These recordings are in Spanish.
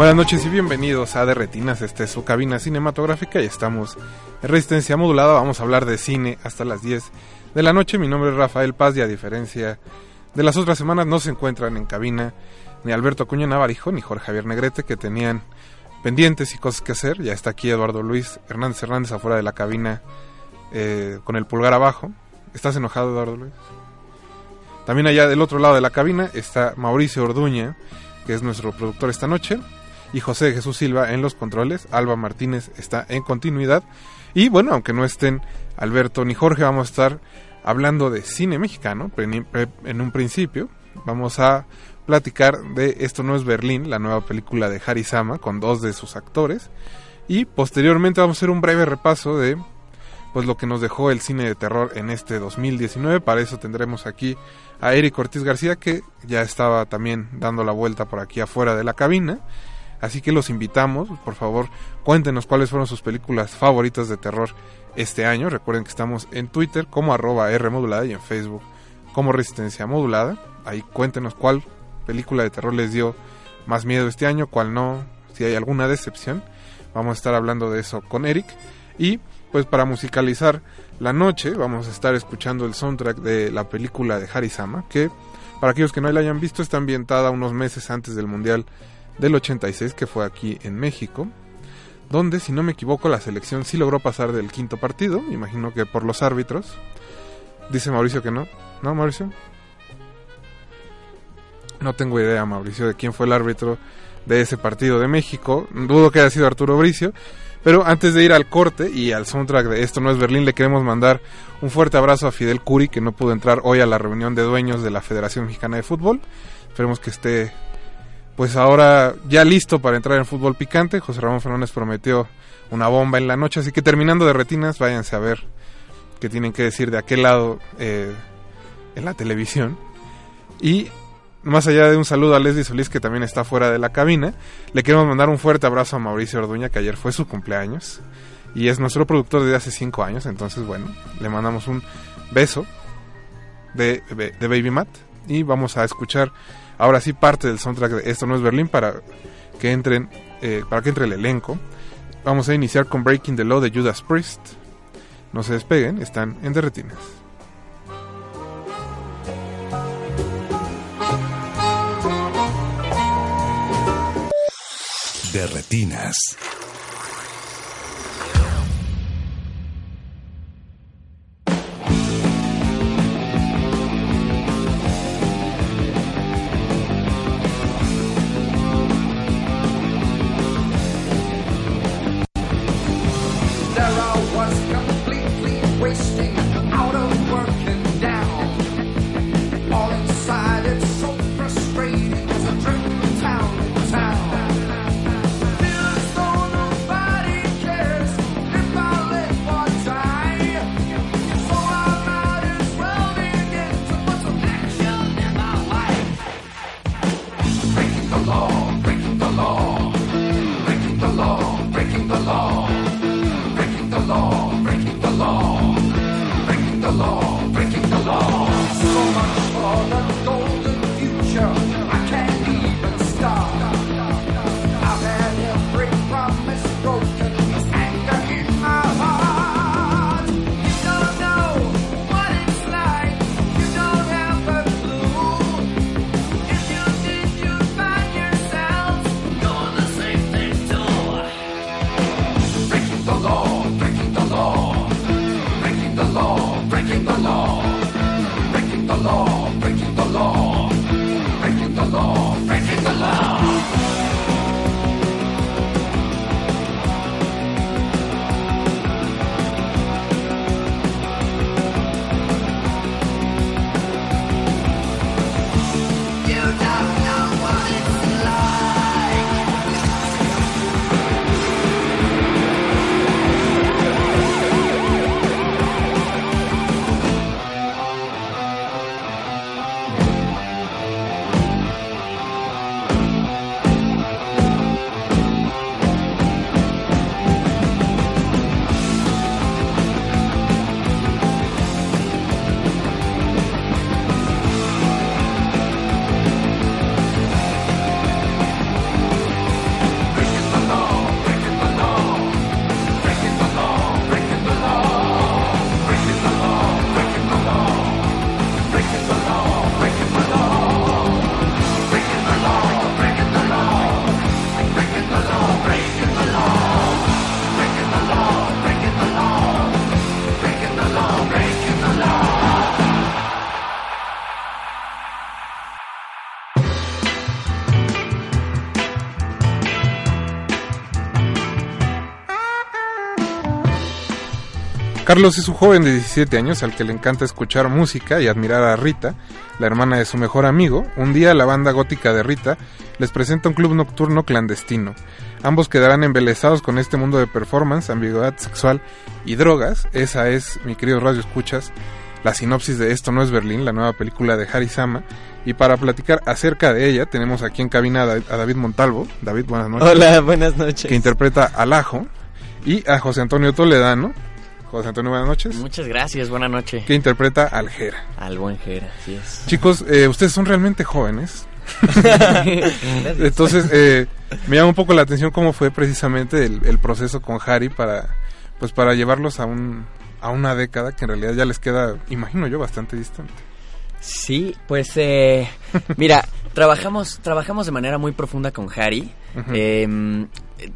Buenas noches y bienvenidos a De Retinas, esta es su cabina cinematográfica y estamos en resistencia modulada, vamos a hablar de cine hasta las 10 de la noche, mi nombre es Rafael Paz y a diferencia de las otras semanas no se encuentran en cabina ni Alberto Acuña Navarijo ni Jorge Javier Negrete que tenían pendientes y cosas que hacer, ya está aquí Eduardo Luis Hernández Hernández afuera de la cabina eh, con el pulgar abajo, ¿estás enojado Eduardo Luis? También allá del otro lado de la cabina está Mauricio Orduña, que es nuestro productor esta noche y José Jesús Silva en los controles. Alba Martínez está en continuidad. Y bueno, aunque no estén Alberto ni Jorge, vamos a estar hablando de cine mexicano en un principio. Vamos a platicar de Esto no es Berlín, la nueva película de Harry Sama con dos de sus actores. Y posteriormente vamos a hacer un breve repaso de pues lo que nos dejó el cine de terror en este 2019. Para eso tendremos aquí a Eric Ortiz García que ya estaba también dando la vuelta por aquí afuera de la cabina. Así que los invitamos, por favor, cuéntenos cuáles fueron sus películas favoritas de terror este año. Recuerden que estamos en Twitter como arroba R modulada y en Facebook como Resistencia Modulada. Ahí cuéntenos cuál película de terror les dio más miedo este año, cuál no, si hay alguna decepción. Vamos a estar hablando de eso con Eric. Y pues para musicalizar la noche vamos a estar escuchando el soundtrack de la película de Harisama, que para aquellos que no la hayan visto está ambientada unos meses antes del Mundial del 86 que fue aquí en México, donde si no me equivoco la selección sí logró pasar del quinto partido, imagino que por los árbitros. Dice Mauricio que no. ¿No, Mauricio? No tengo idea, Mauricio, de quién fue el árbitro de ese partido de México. Dudo que haya sido Arturo Bricio. Pero antes de ir al corte y al soundtrack de Esto no es Berlín, le queremos mandar un fuerte abrazo a Fidel Curi, que no pudo entrar hoy a la reunión de dueños de la Federación Mexicana de Fútbol. Esperemos que esté pues ahora ya listo para entrar en fútbol picante. José Ramón Fernández prometió una bomba en la noche, así que terminando de retinas, váyanse a ver qué tienen que decir de aquel lado eh, en la televisión. Y más allá de un saludo a Leslie Solís, que también está fuera de la cabina, le queremos mandar un fuerte abrazo a Mauricio Orduña, que ayer fue su cumpleaños. Y es nuestro productor desde hace cinco años, entonces bueno, le mandamos un beso de, de Baby Matt. Y vamos a escuchar ahora sí parte del soundtrack de Esto no es Berlín para que entren, eh, para que entre el elenco. Vamos a iniciar con Breaking the Law de Judas Priest. No se despeguen, están en Derretinas. Derretinas. Stone Carlos es un joven de 17 años al que le encanta escuchar música y admirar a Rita, la hermana de su mejor amigo. Un día la banda gótica de Rita les presenta un club nocturno clandestino. Ambos quedarán embelesados con este mundo de performance, ambigüedad sexual y drogas. Esa es, mi querido Radio Escuchas, la sinopsis de Esto no es Berlín, la nueva película de Harry Sama. Y para platicar acerca de ella, tenemos aquí en cabina a David Montalvo. David, buenas noches. Hola, buenas noches. Que interpreta al Ajo. Y a José Antonio Toledano, José Antonio, buenas noches. Muchas gracias, buenas noches. Que interpreta al Jera. Al buen Jera, sí es. Chicos, eh, ustedes son realmente jóvenes. Entonces, eh, me llama un poco la atención cómo fue precisamente el, proceso con Harry para, pues, para llevarlos a, un, a una década que en realidad ya les queda, imagino yo, bastante distante. Sí, pues eh, mira, trabajamos, trabajamos de manera muy profunda con Harry.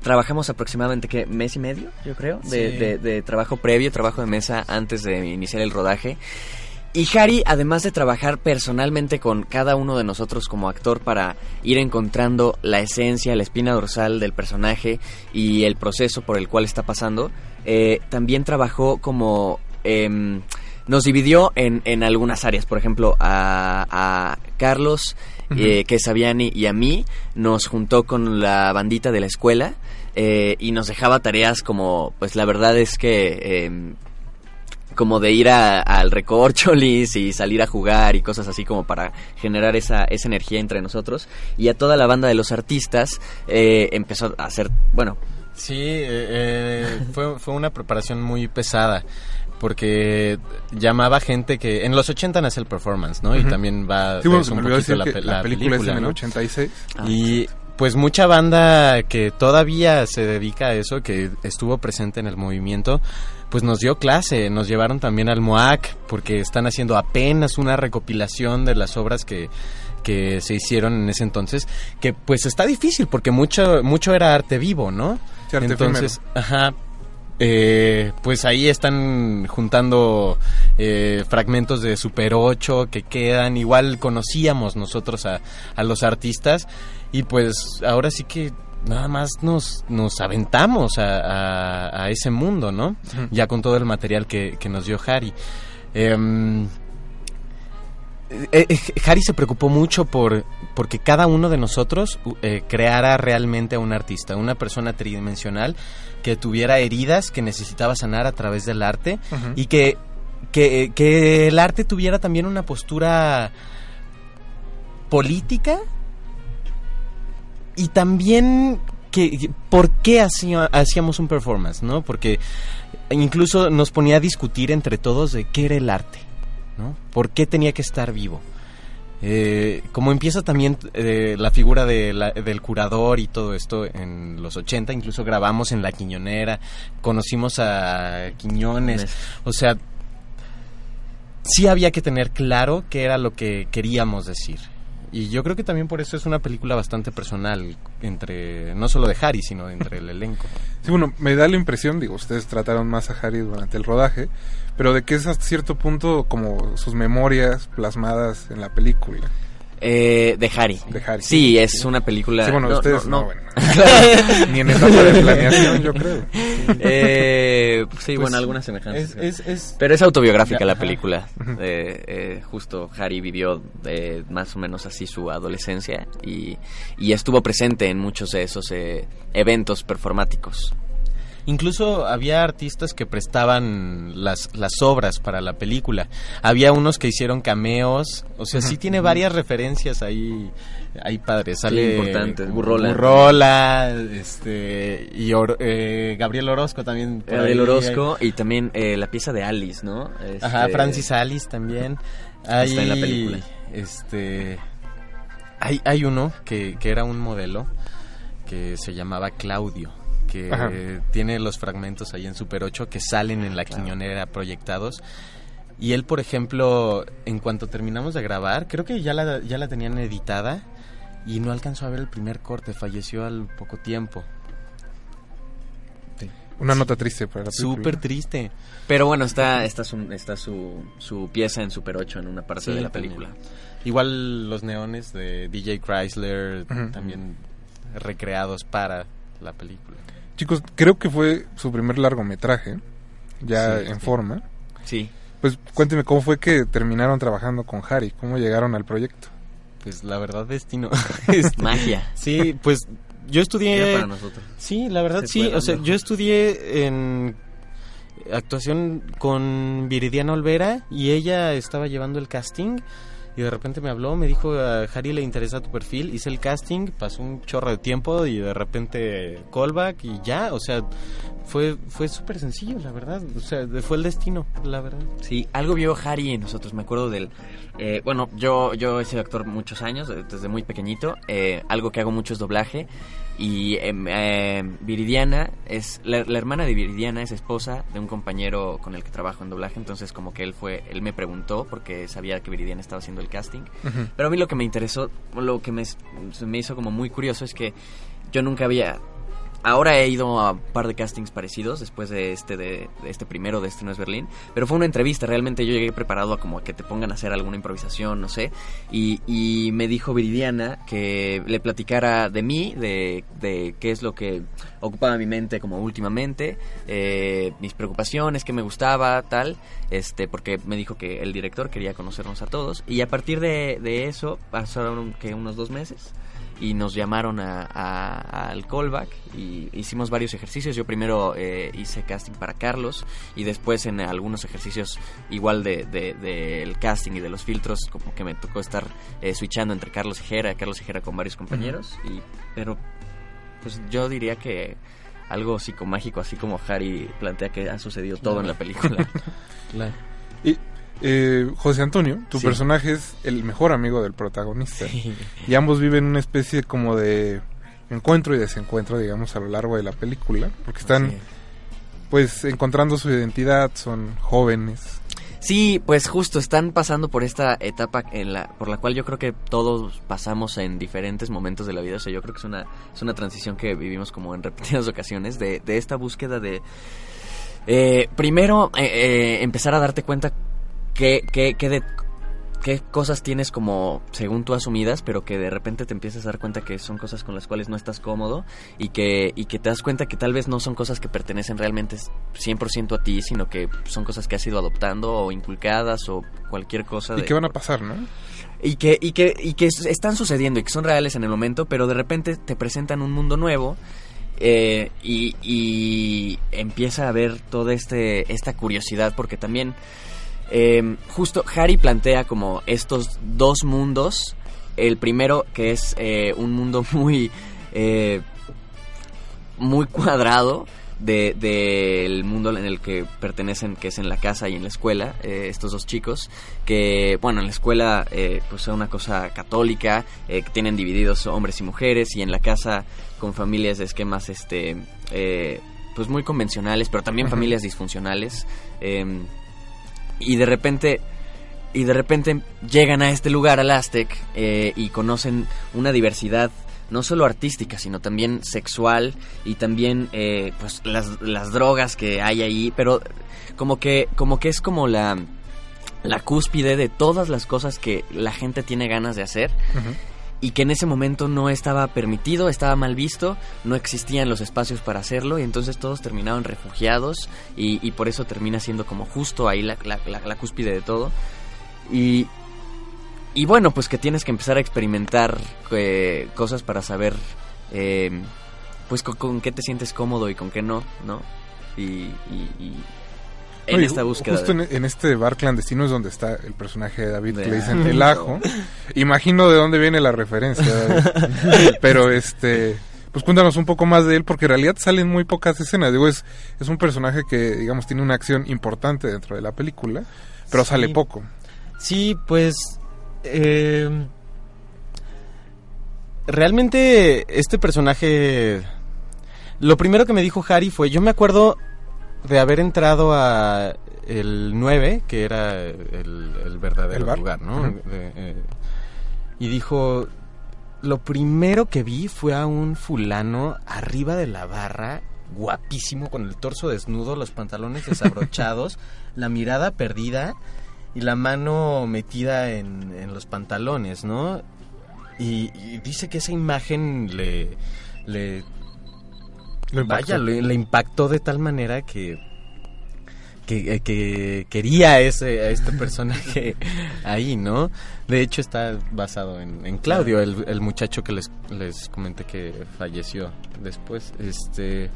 Trabajamos aproximadamente ¿qué? mes y medio, yo creo, de, de, trabajo previo, trabajo de mesa antes de iniciar el rodaje. Y Harry, además de trabajar personalmente con cada uno de nosotros como actor para ir encontrando la esencia, la espina dorsal del personaje y el proceso por el cual está pasando, eh, también trabajó como... Em, nos dividió en, en algunas áreas. Por ejemplo, a, a Carlos, eh, que Sabiani y a mí nos juntó con la bandita de la escuela eh, y nos dejaba tareas como, pues la verdad es que... Em, como de ir al recorcholis y salir a jugar y cosas así como para generar esa, esa energía entre nosotros. Y a toda la banda de los artistas eh, empezó a hacer, bueno... Sí, fue, fue una preparación muy pesada porque llamaba gente que en los 80 nace el performance, ¿no? Y también va sí, bueno, un poquito la, la, película, es en el 86. y pues mucha banda que todavía se dedica a eso, que estuvo presente en el movimiento, pues nos dio clase, nos llevaron también al MOAC, porque están haciendo apenas una recopilación de las obras que, que se hicieron en ese entonces, que pues está difícil, porque mucho, mucho era arte vivo, ¿no? entonces, ajá, eh, pues ahí están juntando eh, fragmentos de Super 8 que quedan. Igual conocíamos nosotros a, los artistas y pues ahora sí que nada más nos, nos aventamos a, ese mundo, ¿no? Ya con todo el material que, nos dio Harry. Em, eh, eh, Harry se preocupó mucho por porque cada uno de nosotros creara realmente a un artista, una persona tridimensional que tuviera heridas que necesitaba sanar a través del arte y que, que, el arte tuviera también una postura política y también que, por qué hacíamos un performance, ¿no? Porque incluso nos ponía a discutir entre todos de qué era el arte, ¿no? ¿Por qué tenía que estar vivo? Eh, como empieza también eh, la figura del curador y todo esto en los 80, incluso grabamos en La Quiñonera, conocimos a Quiñones, o sea, sí había que tener claro qué era lo que queríamos decir. Y yo creo que también por eso es una película bastante personal, entre no solo de Harry, sino entre el elenco. Sí, bueno, me da la impresión, digo, ustedes trataron más a Harry durante el rodaje, pero de que es hasta cierto punto como sus memorias plasmadas en la película. Eh, de Harry. De Harry. Sí, es una película. Sí, bueno, ustedes no, bueno, Ni en etapa de planeación, yo creo. Eh, sí, bueno, pues, algunas semejanzas. Pero es autobiográfica la película. Eh, eh, justo Harry vivió eh, más o menos así su adolescencia y, y estuvo presente en muchos de esos eventos performáticos. Incluso había artistas que prestaban las, las obras para la película. Había unos que hicieron cameos. O sea, sí tiene varias referencias ahí, ahí padres. Sale importante. Burrola. Burrola, este, y eh, Gabriel Orozco también. Gabriel Orozco y también eh, la pieza de Alice, ¿no? Ajá, este, Francis Alice también. está en la película. Este, hay, hay uno que, que era un modelo que se llamaba Claudio que tiene los fragmentos ahí en Super 8 que salen en la quiñonera proyectados. Y él, por ejemplo, en cuanto terminamos de grabar, creo que ya la, ya la tenían editada y no alcanzó a ver el primer corte, falleció al poco tiempo. Una nota triste para la Súper triste. Pero bueno, está, está, su, está su, su pieza en Super 8 en una parte de la película. Igual los neones de DJ Chrysler también recreados para la película. Chicos, creo que fue su primer largometraje. ya Sí, en sí. forma. Sí. Pues cuénteme cómo fue que terminaron trabajando con Harry, cómo llegaron al proyecto. Pues la verdad, destino. Este, Magia. sí, pues yo estudié... Era para nosotros. Sí, la verdad Se sí. O sea, yo estudié en actuación con Viridiana Olvera y ella estaba llevando el casting y de repente me habló, me dijo a Harry le interesa tu perfil, hice el casting, pasó un chorro de tiempo y de repente callback y ya, o sea, fue fue súper sencillo, la verdad, o sea, fue el destino, la verdad. Sí, algo vio Harry en nosotros, me acuerdo del... eh, bueno, yo, yo he sido actor muchos años, eh, desde muy pequeñito. eh, algo que hago mucho es doblaje. Y em, eh, Viridiana es... La, la hermana de Viridiana es esposa de un compañero con el que trabajo en doblaje. Entonces como que él fue... Él me preguntó porque sabía que Viridiana estaba haciendo el casting. Pero a mí lo que me interesó, lo que me, me hizo como muy curioso es que yo nunca había... Ahora he ido a un par de castings parecidos después de este de, este primero de este no es Berlín, pero fue una entrevista, realmente yo llegué preparado a como que te pongan a hacer alguna improvisación, no sé, y, y me dijo Viridiana que le platicara de mí, de, de qué es lo que ocupaba mi mente como últimamente, eh, mis preocupaciones, qué me gustaba, tal, este, porque me dijo que el director quería conocernos a todos, y a partir de, de eso pasaron que unos dos meses y nos llamaron a, a- al callback y hicimos varios ejercicios. Yo primero eh, hice casting para Carlos y después en algunos ejercicios igual de, de- del casting y de los filtros como que me tocó estar eh, switchando entre Carlos y Jera, Carlos y Jera con varios compañeros. y, pero pues yo diría que algo psicomágico así como Harry plantea que ha sucedido todo en la película. Claro. Y eh, José Antonio, tu Sí. personaje es el mejor amigo del protagonista. Y ambos viven una especie como de encuentro y desencuentro, digamos, a lo largo de la película. Porque están, Sí. pues, encontrando su identidad, son jóvenes. Sí, pues justo están pasando por esta etapa en la, por la cual yo creo que todos pasamos en diferentes momentos de la vida. O sea, yo creo que es una, es una transición que vivimos como en repetidas ocasiones de, de esta búsqueda de... eh, primero, eh, eh, empezar a darte cuenta qué, qué, qué de, qué cosas tienes como según tú asumidas, pero que de repente te empiezas a dar cuenta que son cosas con las cuales no estás cómodo y que, y que te das cuenta que tal vez no son cosas que pertenecen realmente 100% a ti, sino que son cosas que has ido adoptando o inculcadas o cualquier cosa. ¿Y de- qué van a pasar, no? y que, y que, y que es- están sucediendo y que son reales en el momento, pero de repente te presentan un mundo nuevo eh, y, y empieza a haber toda este, esta curiosidad, porque también eh, justo Harry plantea como estos dos mundos. El primero que es eh, un mundo muy, eh, muy cuadrado de- del mundo en el que pertenecen, que es en la casa y en la escuela, eh, estos dos chicos, que, bueno, en la escuela eh, pues es una cosa católica, eh, que tienen divididos hombres y mujeres, y en la casa con familias de esquemas, este, eh, pues muy convencionales, pero también familias disfuncionales, eh, y de repente y de repente llegan a este lugar, al Aztec, eh, y conocen una diversidad no solo artística, sino también sexual y también eh, pues las, las drogas que hay ahí, pero como que, como que es como la, la cúspide de todas las cosas que la gente tiene ganas de hacer Ujú. Y que en ese momento no estaba permitido, estaba mal visto, no existían los espacios para hacerlo y entonces todos terminaban refugiados y, por eso termina siendo como justo ahí la, la- cúspide de todo. Y, bueno, pues que tienes que empezar a experimentar eh, cosas para saber eh, pues con, qué te sientes cómodo y con qué no, ¿no? Y- y en Oye, esta búsqueda. Justo de- en, en este bar clandestino es donde está el personaje de David, que De- le dicen el ajo. Imagino de dónde viene la referencia, David. Pero este, pues cuéntanos un poco más de él, porque en realidad salen muy pocas escenas. Digo, es, es un personaje que, digamos, tiene una acción importante dentro de la película, pero Sí. sale poco. Sí, pues eh, realmente este personaje, lo primero que me dijo Harry fue, yo me acuerdo de haber entrado a el 9, que era el, el verdadero lugar, ¿no? De- eh, y dijo, lo primero que vi fue a un fulano arriba de la barra, guapísimo, con el torso desnudo, los pantalones desabrochados, la mirada perdida y la mano metida en, en los pantalones, ¿no? Y, y dice que esa imagen le, le Lo vaya, le, le impactó de tal manera que que, que quería a, ese, a este personaje ahí, ¿no? De hecho está basado en, en Claudio, el, el, muchacho que les, les comenté que falleció después. Este,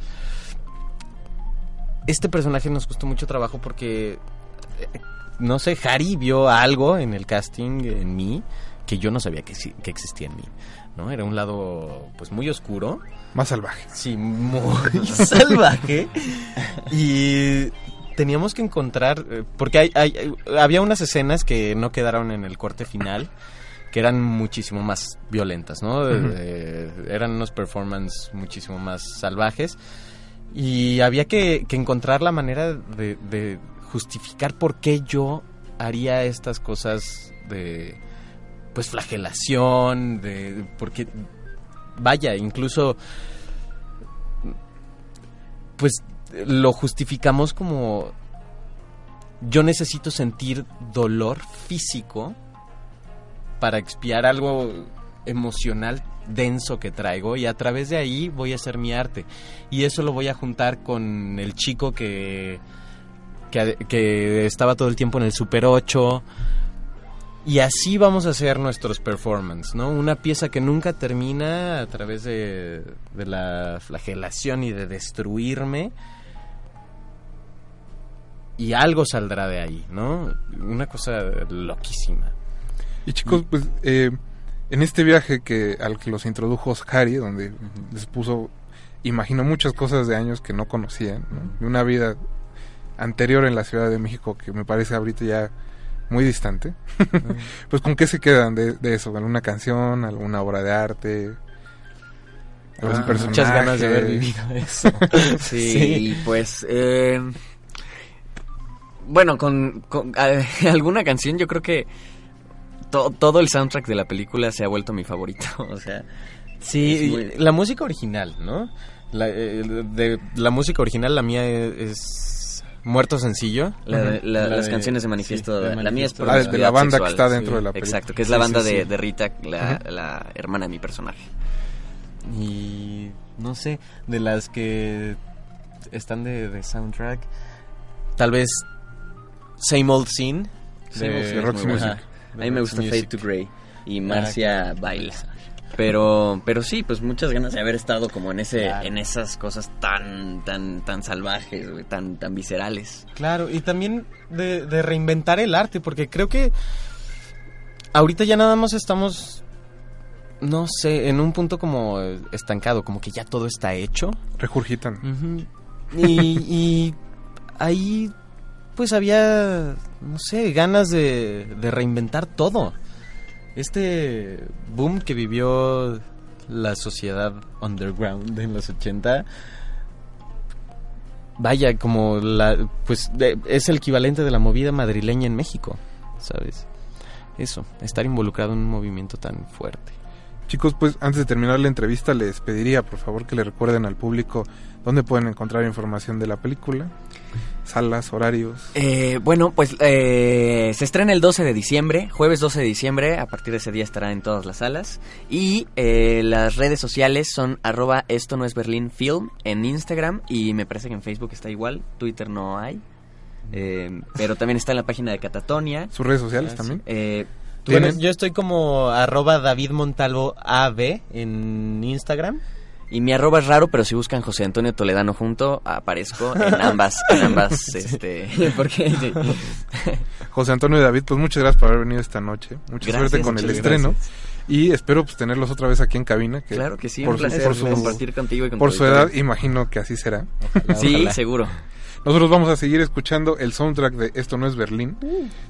este personaje nos costó mucho trabajo porque, eh, no sé, Harry vio algo en el casting en mí que yo no sabía que, que existía en mí. ¿no? Era un lado pues muy oscuro. Más salvaje. Sí, muy salvaje. y teníamos que encontrar, eh, porque hay, hay, había unas escenas que no quedaron en el corte final, que eran muchísimo más violentas, ¿no? Uh -huh. eh, eran unos performances muchísimo más salvajes. Y había que, que encontrar la manera de, de, justificar por qué yo haría estas cosas de pues flagelación, de porque vaya, incluso pues lo justificamos como yo necesito sentir dolor físico para expiar algo emocional denso que traigo y a través de ahí voy a hacer mi arte. Y eso lo voy a juntar con el chico que que, que estaba todo el tiempo en el Super 8 y así vamos a hacer nuestros performances, ¿no? Una pieza que nunca termina a través de, la flagelación y de destruirme y algo saldrá de ahí, ¿no? Una cosa loquísima. Y chicos, pues eh, en este viaje que al que los introdujo Harry, donde les puso, imagino muchas cosas de años que no conocían, ¿no? de una vida anterior en la Ciudad de México que me parece ahorita ya muy distante. Pues con qué se quedan de, de, eso, alguna canción, alguna obra de arte. Ah, muchas ganas de haber vivido eso. sí, sí, pues eh, bueno, con, con eh, alguna canción yo creo que to, todo el soundtrack de la película se ha vuelto mi favorito. O sea, sí, muy... la música original, ¿no? La, eh, de, la música original, la mía es Muerto Sencillo. La, la, la, las de, canciones de manifiesto, sí, de la mía es por ah, de la banda sexual. que está dentro sí, de la película. Exacto, que es la banda de, de, Rita, la, la hermana de mi personaje. Y no sé, de las que están de, de soundtrack, tal vez Same Old Scene de, de Roxy Music. A mí me gusta Fade to Grey y Marcia ah, baila. Pero, pero sí, pues muchas ganas de haber estado como en ese, claro. en esas cosas tan, tan, tan salvajes, wey, tan, tan viscerales. Claro, y también de, de, reinventar el arte, porque creo que ahorita ya nada más estamos, no sé, en un punto como estancado, como que ya todo está hecho. Regurgitan. Uh -huh. y, y ahí pues había, no sé, ganas de, de, reinventar todo. Este boom que vivió la sociedad underground en los 80, vaya, como la, pues es el equivalente de la movida madrileña en México, ¿sabes? Eso, estar involucrado en un movimiento tan fuerte. Chicos, pues antes de terminar la entrevista les pediría por favor que le recuerden al público dónde pueden encontrar información de la película, salas, horarios. Eh, bueno, pues eh, se estrena el 12 de diciembre, jueves 12 de diciembre, a partir de ese día estará en todas las salas. Y eh, las redes sociales son arroba esto no es Berlín Film en Instagram y me parece que en Facebook está igual, Twitter no hay. Eh, pero también está en la página de Catatonia. ¿Sus redes sociales también? Eh, bueno, yo estoy como arroba David Montalvo AB en Instagram. Y mi arroba es raro, pero si buscan José Antonio Toledano junto, aparezco en ambas, en ambas, este, porque... Sí. José Antonio y David, pues muchas gracias por haber venido esta noche. Mucha gracias, suerte con el estreno. Gracias. Y espero pues tenerlos otra vez aquí en cabina. Que claro que sí, por un placer su, por su, compartir contigo y con Por su edad, imagino que así será. Ojalá, sí, ojalá. seguro. Nosotros vamos a seguir escuchando el soundtrack de Esto no es Berlín.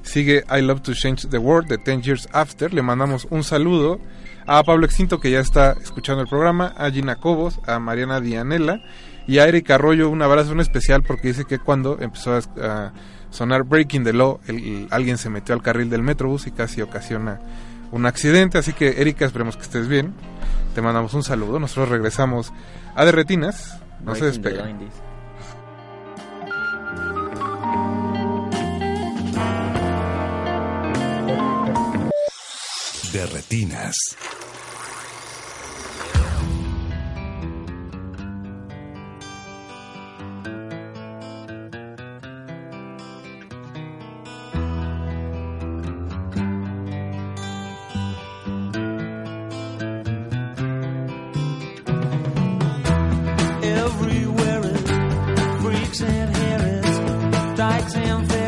Sigue I Love to Change the World de 10 Years After. Le mandamos un saludo a Pablo Extinto que ya está escuchando el programa, a Gina Cobos, a Mariana Dianela y a Erika Arroyo un abrazo especial porque dice que cuando empezó a, sonar Breaking the Law, el, el, alguien se metió al carril del Metrobús y casi ocasiona un accidente. Así que Erika, esperemos que estés bien. Te mandamos un saludo. Nosotros regresamos a Derretinas. No se despega. de retinas. Everywhere in freaks and herons, dykes and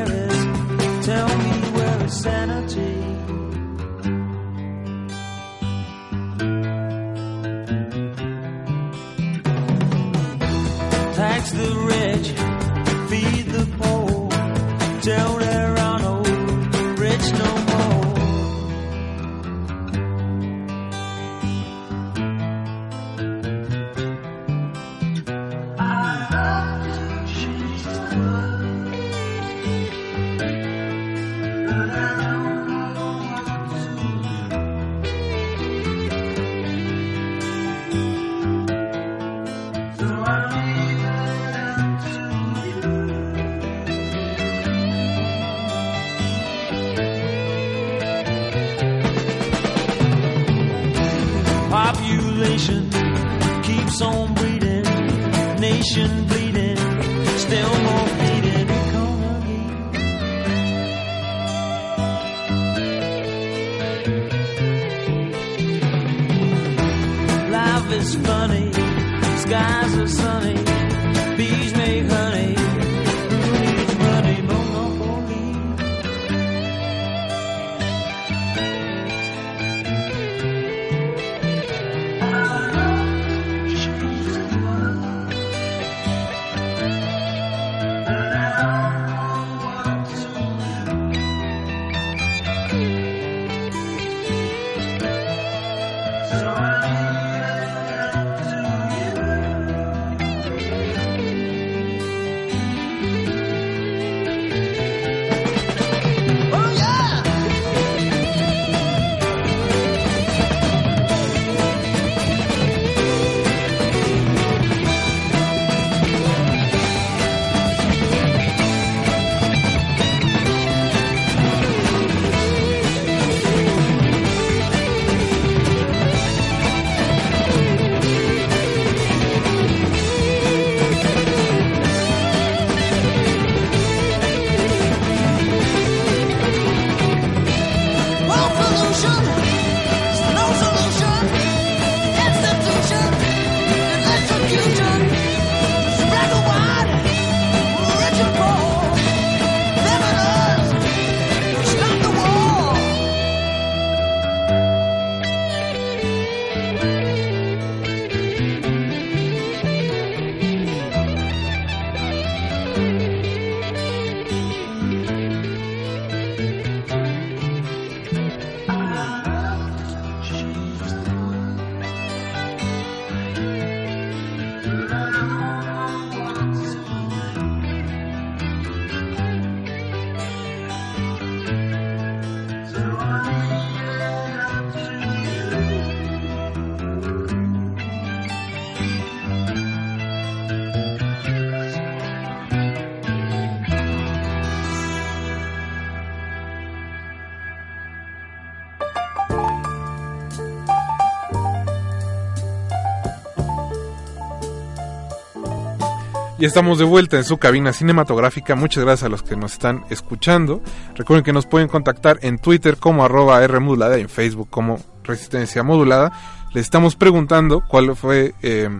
Y estamos de vuelta en su cabina cinematográfica. Muchas gracias a los que nos están escuchando. Recuerden que nos pueden contactar en Twitter como arroba Rmodulada y en Facebook como Resistencia Modulada. Les estamos preguntando cuál fue eh,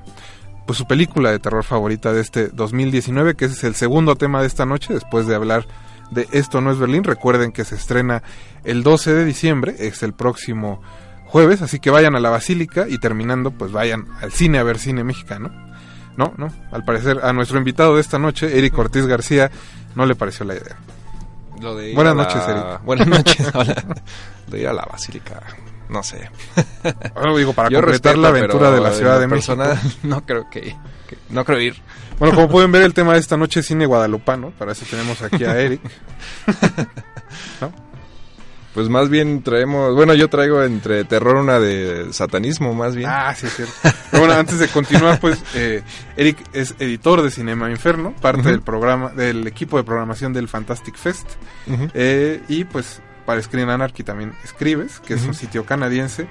pues su película de terror favorita de este 2019, que ese es el segundo tema de esta noche, después de hablar de Esto no es Berlín. Recuerden que se estrena el 12 de diciembre, es el próximo jueves, así que vayan a la Basílica y terminando, pues vayan al cine a ver cine mexicano. No, no, al parecer a nuestro invitado de esta noche, Eric Ortiz García, no le pareció la idea. Lo de ir Buenas la- noches, Eric. Buenas noches, hola. Lo de ir a la basílica, no sé. Ahora digo, para Yo completar respeto, la aventura de la Ciudad de México. no creo que, que- no creo ir. Bueno, como pueden ver, el tema de esta noche es cine guadalupano, para eso tenemos aquí a Eric. Pues más bien traemos, bueno, yo traigo entre terror una de satanismo, más bien. Ah, sí, es cierto. Pero bueno, antes de continuar, pues, eh, Eric es editor de Cinema Inferno, parte del programa, del equipo de programación del Fantastic Fest. Eh, y pues, para Screen Anarchy también escribes, que es un sitio canadiense.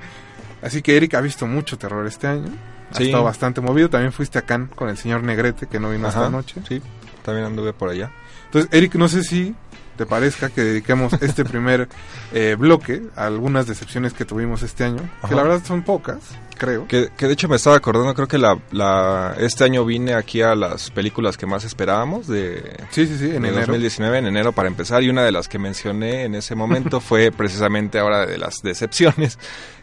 Así que Eric ha visto mucho terror este año. Ha Sí. estado bastante movido. También fuiste a Cannes con el señor Negrete, que no vino Ajá, esta noche. Sí, también anduve por allá. Entonces, Eric, no sé si te parezca que dediquemos este primer eh, bloque a algunas decepciones que tuvimos este año, que la verdad son pocas, creo. Que, que de hecho me estaba acordando, creo que la, la, este año vine aquí a las películas que más esperábamos de, Sí, sí, sí, en de enero. 2019, en enero para empezar, y una de las que mencioné en ese momento fue precisamente ahora de las decepciones,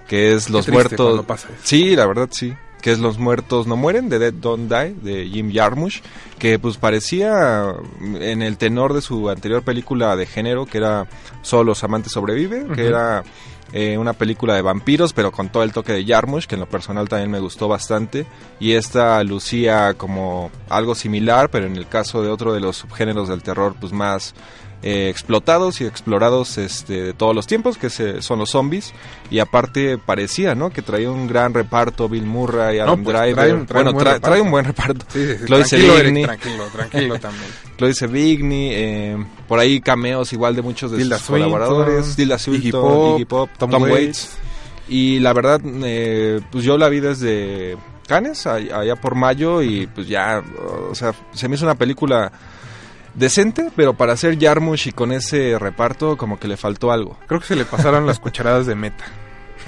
que es Los Muertos... pasa. Sí, la verdad sí, que es Los Muertos No Mueren, de Dead Don't Die, de Jim Jarmusch, que pues parecía mm, en el tenor de su anterior película de género, que era Solo los amantes sobreviven, que era eh, una película de vampiros, pero con todo el toque de Jarmusch, que en lo personal también me gustó bastante. Y esta lucía como algo similar, pero en el caso de otro de los subgéneros del terror, pues más eh, explotados y explorados este, de todos los tiempos, que se- son los zombies. Y aparte parecía, ¿no? Que traía un gran reparto, Bill Murray, Adam pues, Driver. trae un- trae bueno, un trae, trae un buen reparto. Sí, sí, sí, Chloe tranquilo, Eric, Sevigny. tranquilo, tranquilo también. Chloe Sevigny, eh, por ahí cameos igual de muchos de Tilda sus colaboradores, Swinton, Iggy Swinton, Pop, Iggy Pop, Tom Tom, Waits. Waits. Y la verdad, eh, pues yo la vi desde Cannes, all- allá por mayo, y pues ya, o sea, se me hizo una película decente, pero para hacer Jarmusch y con ese reparto, como que le faltó algo. Creo que se le pasaron las cucharadas de meta.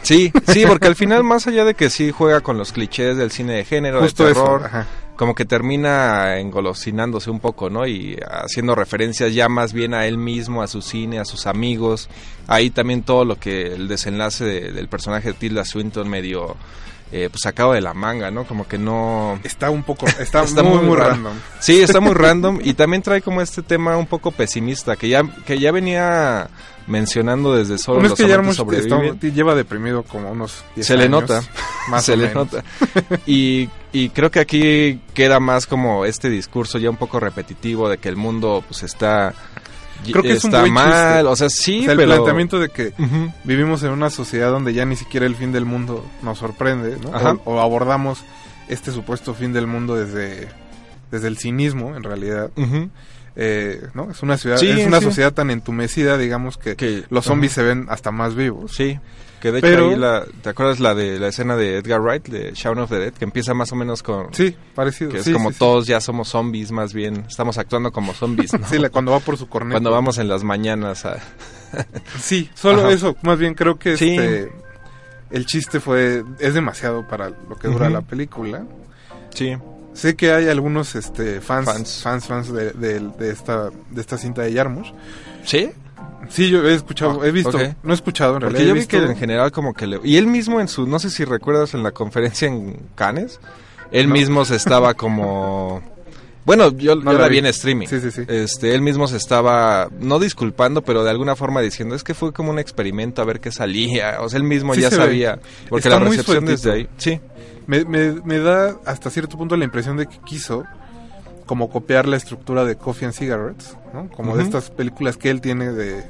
Sí, sí, porque al final, más allá de que sí juega con los clichés del cine de género, Justo de eso. terror, ajá. como que termina engolosinándose un poco, ¿no? Y haciendo referencias ya más bien a él mismo, a su cine, a sus amigos. Ahí también todo lo que el desenlace de- del personaje de Tilda Swinton medio eh, pues sacado de la manga, ¿no? Como que no... Está un poco, está, Está muy, muy random. Sí, está muy random y también trae como este tema un poco pesimista que ya que ya venía mencionando desde solo Bueno, es los que amantes Jarmusch está- sobreviven. lleva deprimido como unos 10 Se le nota, más se o le menos. nota. Y, y creo que aquí queda más como este discurso ya un poco repetitivo de que el mundo pues está Creo que es un buen mal, chiste. o sea, sí, O sea, el pero planteamiento de que vivimos en una sociedad donde ya ni siquiera el fin del mundo nos sorprende, ¿no? Ajá. O, o abordamos este supuesto fin del mundo desde, desde el cinismo, en realidad. Eh, ¿no? Es una ciudad, Sí, es una sí. sociedad tan entumecida, digamos, que, Que- los zombies se ven hasta más vivos. Sí, que de hecho Pero- ahí la, ¿te acuerdas la de la escena de Edgar Wright de Shaun of the Dead que empieza más o menos con Sí, parecido. que es sí, como sí, sí. todos ya somos zombies más bien, estamos actuando como zombies, ¿no? Sí, la- cuando va por su corneta. Cuando vamos en las mañanas a Sí, solo Ajá. eso. Más bien creo que Sí. este, el chiste fue es demasiado para lo que dura la película. Sí. Sé que hay algunos este, fans, Fans. fans, fans, de, de- de esta, de esta cinta de Yarmush. ¿Sí? Sí, yo he escuchado, Ah, he visto, no he escuchado en Porque realidad. yo he vi visto- que en general como que le... Y él mismo en su... No sé si recuerdas en la conferencia en Cannes, él No. mismo se estaba como... Bueno, yo, No yo la vi. vi en streaming. Sí, sí, sí. Este, él mismo se estaba, no disculpando, pero de alguna forma diciendo, es que fue como un experimento a ver qué salía. O sea, él mismo ya ve. sabía. Porque Está la recepción desde ahí... Sí. Me, me, me da hasta cierto punto la impresión de que quiso como copiar la estructura de Coffee and Cigarettes, ¿no? Como de estas películas que él tiene de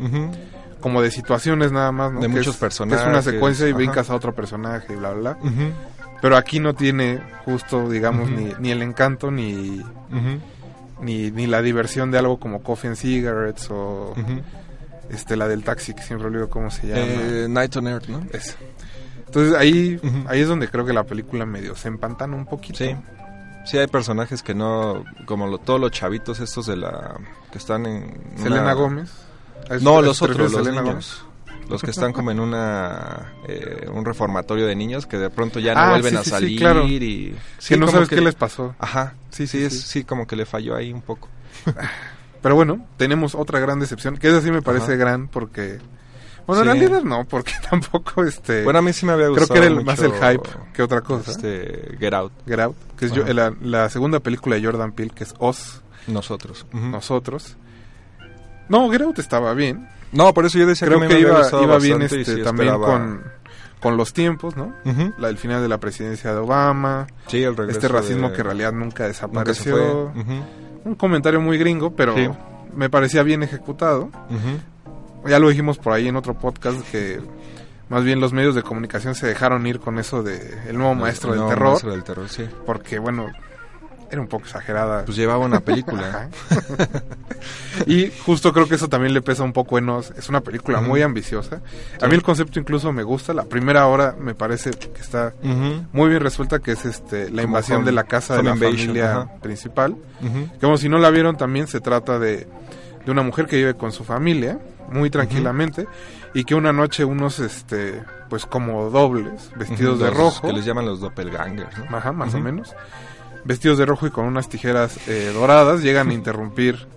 como de situaciones nada más, ¿no? De Que muchos es- que personajes, es una secuencia y brincas a otro personaje y bla, bla, bla. Pero aquí no tiene justo, digamos, ni, ni el encanto ni, ni, ni la diversión de algo como Coffee and Cigarettes o este la del taxi, que siempre olvido cómo se llama. Eh, Night on Earth, ¿no? Esa. Entonces ahí, ahí es donde creo que la película medio se empantana un poquito. Sí. Sí, hay personajes que no, como lo- todos los chavitos estos de la, que están en... Selena una- Gómez. ¿A eso- No, los otros, los Selena niños. Los que están como en una eh, un reformatorio de niños que de pronto ya no Ah, vuelven sí, a sí, sí, salir claro. y... que no sabes qué les pasó. Ajá, Sí, sí, es, sí. sí, como que le falló ahí un poco. Pero bueno, tenemos otra gran decepción, que esa sí me parece Ajá. gran porque... Bueno, en Sí. realidad no, porque tampoco este... Bueno, a mí sí me había creo gustado que era el- mucho, más el hype que otra cosa. Este, Get Out, Get Out, que es yo- la, la segunda película de Jordan Peele, que es Oz, nosotros. Ujú. nosotros. No, Get Out estaba bien. No, por eso yo decía Creo que, que, iba, iba bien este, sí también esperaba- con, con los tiempos, ¿no? Ujú. La, el final de la presidencia de Obama, Sí, el regreso este racismo de- que en realidad nunca nunca se desapareció. fue. Ujú. Un comentario muy gringo, pero Sí. me parecía bien ejecutado. Ujú. Ya lo dijimos por ahí en otro podcast que más bien los medios de comunicación se dejaron ir con eso de el nuevo maestro del No, terror, maestro del terror, sí. porque bueno, era un poco exagerada. Pues llevaba una película. Y justo creo que eso también le pesa un poco en Oz. Es una película muy ambiciosa. A mí el concepto incluso me gusta. La primera hora me parece que está muy bien resuelta, que es este la invasión de la casa de la invasion, familia ajá. principal. Ujú. Como si no la vieron, también se trata de, de una mujer que vive con su familia muy tranquilamente y que una noche unos este pues como dobles vestidos de rojo Que les llaman los doppelgangers, ¿no? Ajá, más o menos. Vestidos de rojo y con unas tijeras eh, doradas llegan a interrumpir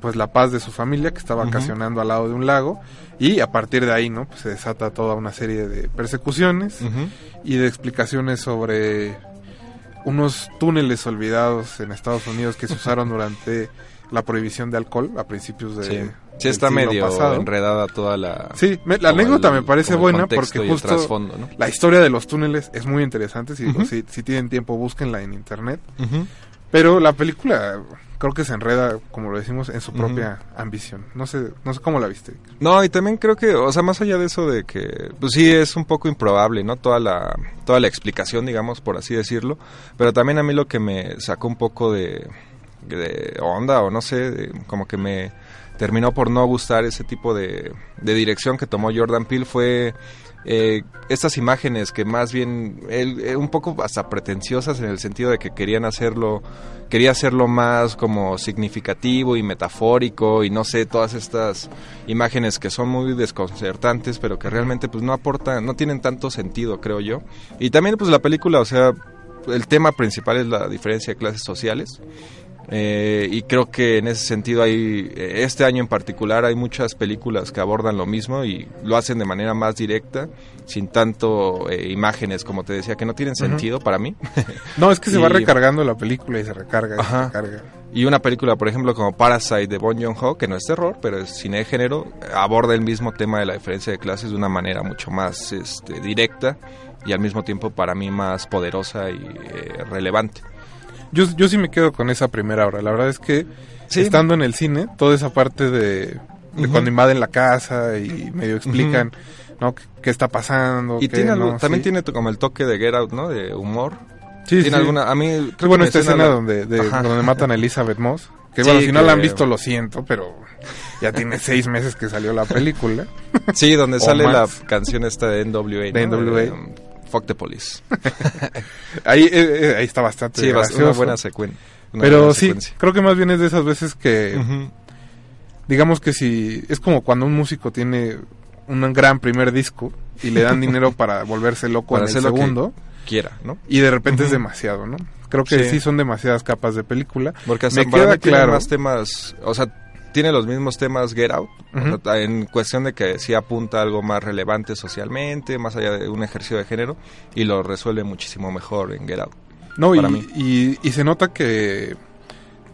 pues la paz de su familia que está vacacionando al lado de un lago y a partir de ahí, ¿no? Pues se desata toda una serie de persecuciones y de explicaciones sobre unos túneles olvidados en Estados Unidos que se usaron durante la prohibición de alcohol a principios de Sí, sí está medio pasado. enredada toda la... Sí, me- la anécdota el- me parece buena porque justo ¿no? la historia de los túneles es muy interesante. Si, si, si tienen tiempo, búsquenla en internet. Pero la película creo que se enreda, como lo decimos, en su propia ambición. No sé, no sé cómo la viste. No, y también creo que, o sea, más allá de eso de que, pues sí, es un poco improbable, ¿no? Toda la, toda la explicación, digamos, por así decirlo. Pero también a mí lo que me sacó un poco de, de onda, o no sé, de- como que me terminó por no gustar ese tipo de, dirección que tomó Jordan Peele. Fue eh, estas imágenes que más bien él, eh, un poco hasta pretenciosas en el sentido de que querían hacerlo quería hacerlo más como significativo y metafórico y no sé todas estas imágenes que son muy desconcertantes pero que realmente pues no aportan no tienen tanto sentido creo yo. Y también pues la película o sea el tema principal es la diferencia de clases sociales eh, y creo que en ese sentido hay eh, este año en particular hay muchas películas que abordan lo mismo y lo hacen de manera más directa sin tanto eh, imágenes como te decía que no tienen sentido para mí No, es que se Y- va recargando la película y se recarga y se Ajá. recarga. y una película por ejemplo como Parasite de Bong Joon-ho que no es terror pero es cine de género aborda el mismo tema de la diferencia de clases de una manera mucho más este, directa y al mismo tiempo para mí más poderosa y eh, relevante Yo, yo sí me quedo con esa primera hora. La verdad es que Sí. estando en el cine, toda esa parte de, de cuando invaden la casa y medio explican, ¿no? ¿Qué, qué está pasando? y qué tiene algo- no, también sí. tiene como el toque de Get Out no de humor Sí, tiene sí. alguna a mí creo bueno que esta la escena la- donde, de- donde matan a Elizabeth Moss. Que Sí, bueno, si no la han visto, lo siento, pero ya tiene seis meses que salió la película. Sí, donde sale la más. canción esta de NWA. De ¿no? NWA. Fuck the Police. Ahí, eh, eh, ahí está bastante Sí, gracioso. una buena secuen- una Pero buena sí, creo que más bien es de esas veces que, digamos que si, es como cuando un músico tiene un gran primer disco y le dan dinero para volverse loco Para en el segundo Quiera, ¿no? y de repente es demasiado, ¿no? Creo que sí. Sí. son demasiadas capas de película. Porque hasta Me queda claro. más temas, o sea, tiene los mismos temas Get Out, o Ujú. sea, en cuestión de que sí apunta algo más relevante socialmente, más allá de un ejercicio de género, y lo resuelve muchísimo mejor en Get Out. No, para y, mí. y, y se nota que,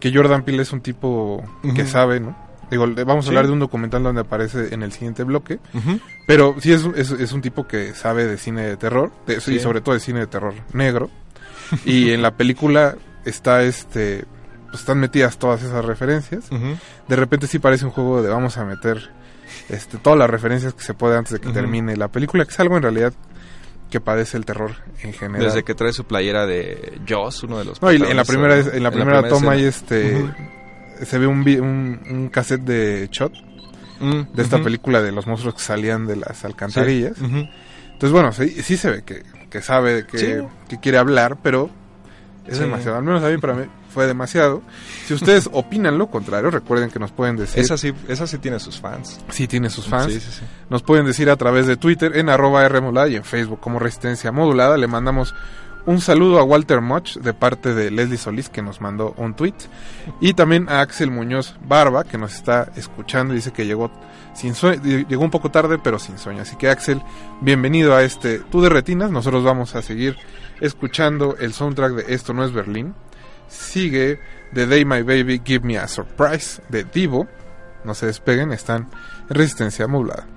que Jordan Peele es un tipo que sabe, ¿no? Digo, vamos a Sí. hablar de un documental donde aparece en el siguiente bloque, pero sí es, un- es, es un tipo que sabe de cine de terror, de- y sobre todo de cine de terror negro, y en la película está este, pues están metidas todas esas referencias. De repente sí parece un juego de vamos a meter este, todas las referencias que se puede antes de que termine la película, que es algo en realidad que padece el terror en general. Desde que trae su playera de Joss, uno de los No, y en la primera, en la primera toma hay este se ve un, un, un cassette de shot Mm, de esta película de los monstruos que salían de las alcantarillas. Sí. Entonces, bueno, sí, sí se ve que, que sabe que, Sí. que quiere hablar, pero es Sí. demasiado. Al menos a mí, para mí, fue demasiado. Si ustedes opinan lo contrario, recuerden que nos pueden decir. Esa sí, esa sí tiene sus fans. Sí, tiene sus fans. Sí, sí, sí. Nos pueden decir a través de Twitter en arroba Rmodulada y en Facebook como Resistencia Modulada. Le mandamos un saludo a Walter Moch de parte de Leslie Solís que nos mandó un tweet. Y también a Axel Muñoz Barba que nos está escuchando y dice que llegó sin sueño, llegó un poco tarde pero sin sueño. Así que Axel, bienvenido a este Tú de Retinas. Nosotros vamos a seguir escuchando el soundtrack de Esto no es Berlín. Sigue The Day My Baby Give Me a Surprise de Divo. No se despeguen, están en Resistencia Modulada.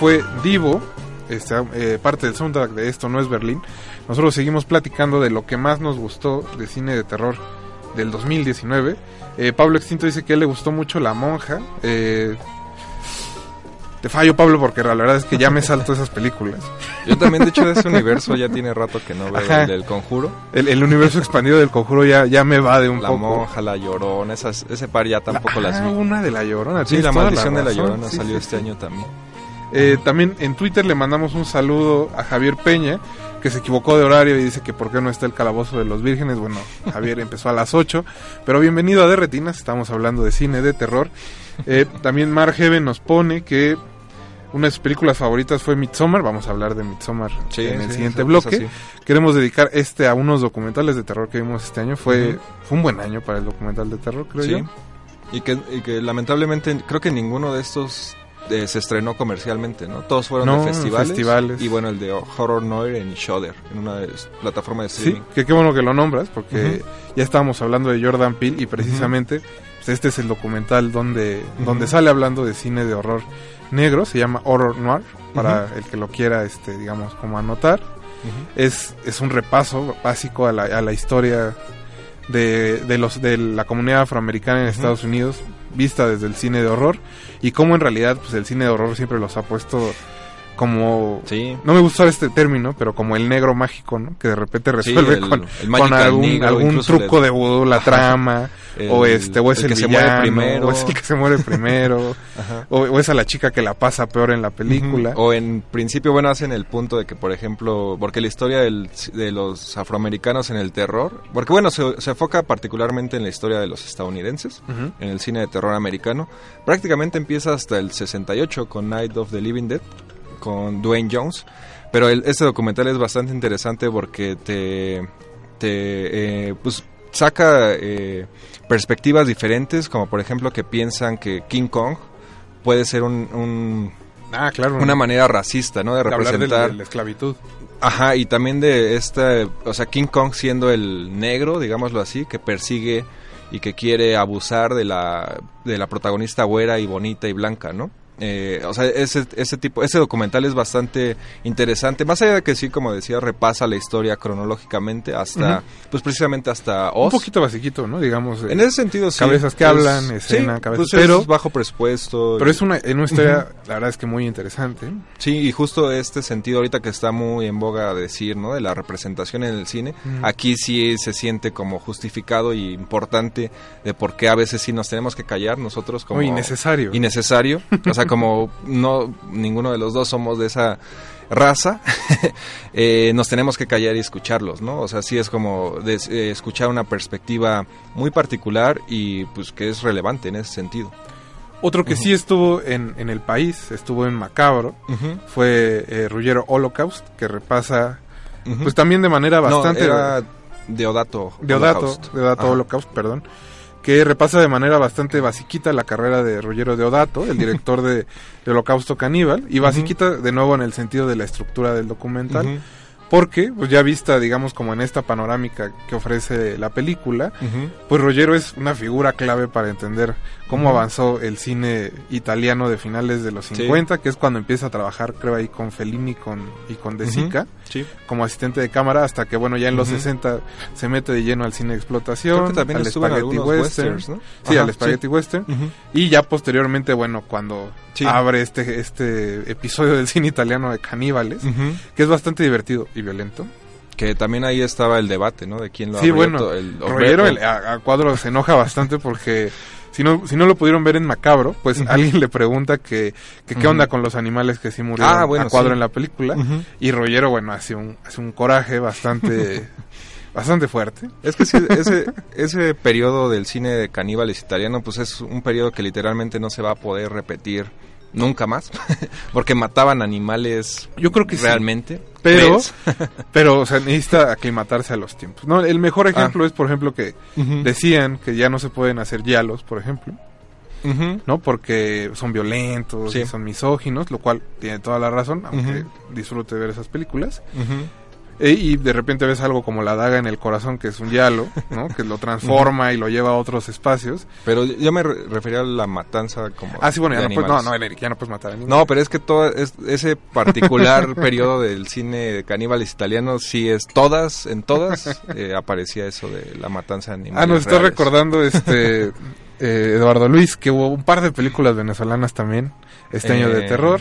Fue Divo, este, eh, parte del soundtrack de Esto No es Berlín. Nosotros seguimos platicando de lo que más nos gustó de cine de terror del 2019. Eh, Pablo Extinto dice que a él le gustó mucho La Monja. Eh, te fallo, Pablo, porque la verdad es que ya me salto esas películas. Yo también, de hecho, de ese universo ya tiene rato que no veo Ajá. el del conjuro. El, el universo expandido del conjuro ya, ya me va de un La poco. monja, la llorona, esas, ese par ya tampoco las Ah, vi. una de la llorona. Sí, la maldición de la llorona Sí, salió sí, este sí. año también. Eh, también en Twitter le mandamos un saludo a Javier Peña, que se equivocó de horario y dice que por qué no está el calabozo de los vírgenes. Bueno, Javier empezó a las 8, pero bienvenido a De Retinas, estamos hablando de cine de terror. Eh, también Mark Heaven nos pone que una de sus películas favoritas fue Midsommar, vamos a hablar de Midsommar Sí, en el sí, siguiente bloque. Queremos dedicar este a unos documentales de terror que vimos este año. Fue, fue un buen año para el documental de terror, creo Sí. yo. Y que, y que lamentablemente creo que ninguno de estos eh, se estrenó comercialmente, ¿no? Todos fueron No, de festivales. festivales. Y bueno, el de Horror Noir en Shudder, en una de plataformas de Sí, streaming. que qué bueno que lo nombras, porque ya estábamos hablando de Jordan Peele y precisamente pues, este es el documental donde, donde sale hablando de cine de horror negro, se llama Horror Noir, para el que lo quiera, este, digamos, como anotar. es, es un repaso básico a la, a la historia de, de, los, de la comunidad afroamericana en Estados Unidos, vista desde el cine de horror, y cómo en realidad pues, el cine de horror siempre los ha puesto como Sí. no me gusta usar este término, pero como el negro mágico, ¿no? Que de repente Sí, resuelve el- con, el con Magical algún, Negro, algún truco de vudú, la trama, El- o este, o es el que se muere primero. o es el que se muere primero, o, o es a la chica que la pasa peor en la película. O en principio, bueno, hacen el punto de que, por ejemplo, porque la historia del- de los afroamericanos en el terror, porque bueno, se, se enfoca particularmente en la historia de los estadounidenses, en el cine de terror americano, prácticamente empieza hasta el 68 con Night of the Living Dead, con Dwayne Jones, pero el- este documental es bastante interesante porque te, te eh, pues, saca eh, perspectivas diferentes, como por ejemplo que piensan que King Kong puede ser un- un Ah, claro. una manera racista, ¿no? De representar. de la esclavitud. Ajá, y también de esta, o sea, King Kong siendo el negro, digámoslo así, que persigue y que quiere abusar de la, de la protagonista güera y bonita y blanca, ¿no? Eh, o sea, ese, ese tipo, ese documental es bastante interesante, más allá de que sí, como decía, repasa la historia cronológicamente hasta, pues precisamente hasta Un Oz. poquito basiquito, ¿no? Digamos. eh, En ese sentido, sí. Cabezas que Es- hablan, escena, sí, cabezas- pues es pero- bajo presupuesto. pero y- es una, en una historia, la verdad es que muy interesante. Sí, y justo este sentido ahorita que está muy en boga decir, ¿no? De la representación en el cine, aquí sí se siente como justificado y importante de por qué a veces sí nos tenemos que callar nosotros como... Muy innecesario. Innecesario. O sea, como no ninguno de los dos somos de esa raza, eh, nos tenemos que callar y escucharlos, ¿no? O sea, sí es como de, eh, escuchar una perspectiva muy particular y pues que es relevante en ese sentido. Otro que sí estuvo en, en el país, estuvo en Macabro, fue eh, Ruggero Holocaust, que repasa, pues también de manera bastante... No, era Deodato. Deodato, Holocaust. Deodato. Holocaust, perdón, que repasa de manera bastante basiquita la carrera de Ruggero Deodato, el director de, de Holocausto Caníbal, y basiquita de nuevo en el sentido de la estructura del documental, porque pues ya vista, digamos, como en esta panorámica que ofrece la película, pues Ruggero es una figura clave para entender cómo avanzó el cine italiano de finales de los Sí. 50, que es cuando empieza a trabajar, creo, ahí con Fellini con, y con De Sica Sí. como asistente de cámara, hasta que, bueno, ya en los Ujú. 60 se mete de lleno al cine de explotación, Creo que también al spaghetti western, westerns, ¿no? sí, Ajá, al spaghetti western, y ya posteriormente, bueno, cuando abre este, este episodio del cine italiano de caníbales, que es bastante divertido y violento. Que también ahí estaba el debate, ¿no? De quién lo Sí, abrió bueno, el, Rollero o- el- a, a Cuadro se enoja bastante porque si no, si no lo pudieron ver en Macabro, pues alguien le pregunta que, que qué onda con los animales que sí murieron Ah, bueno, a Cuadro sí. en la película. Y Rollero, bueno, hace un, hace un coraje bastante, bastante fuerte. Es que sí, ese, ese periodo del cine de caníbales italiano, pues es un periodo que literalmente no se va a poder repetir nunca más, porque mataban animales Yo creo que sí. realmente. Pero, pero, o sea, necesita aclimatarse a los tiempos. ¿no? El mejor Ah. ejemplo es, por ejemplo, que decían que ya no se pueden hacer yalos, por ejemplo. ¿no? Porque son violentos, Sí. y son misóginos, lo cual tiene toda la razón, aunque Ujú. disfrute ver esas películas. Eh, y de repente ves algo como la daga en el corazón, que es un yalo, ¿no? que lo transforma y lo lleva a otros espacios. Pero yo me re- refería a la matanza como... Ah, sí, bueno, ya no puedes, no, no, Eric, ya no puedes matar a. No, pero es que todo es- ese particular periodo del cine de caníbales italianos, sí es todas, en todas eh, aparecía eso de la matanza de animales. Ah, nos está reales. recordando este eh, Eduardo Luis que hubo un par de películas venezolanas también este año de Eh, terror.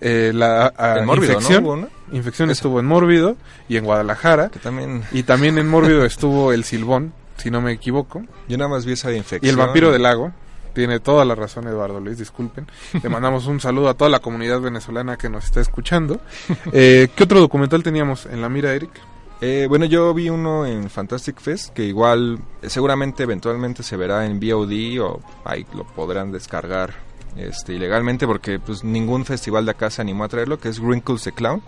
Eh, la infección, infección estuvo en Mórbido y en Guadalajara Que también... y también en Mórbido estuvo el Silbón, si no me equivoco, Yo nada más vi esa de infección. y el Vampiro del Lago. Tiene toda la razón Eduardo Luis, disculpen. Le mandamos un saludo a toda la comunidad venezolana que nos está escuchando. Eh, ¿Qué otro documental teníamos en la mira, Eric? Eh, bueno, yo vi uno en Fantastic Fest que igual eh, seguramente eventualmente se verá en VOD o ahí lo podrán descargar este, ilegalmente porque pues ningún festival de acá se animó a traerlo, que es Wrinkles the Clown,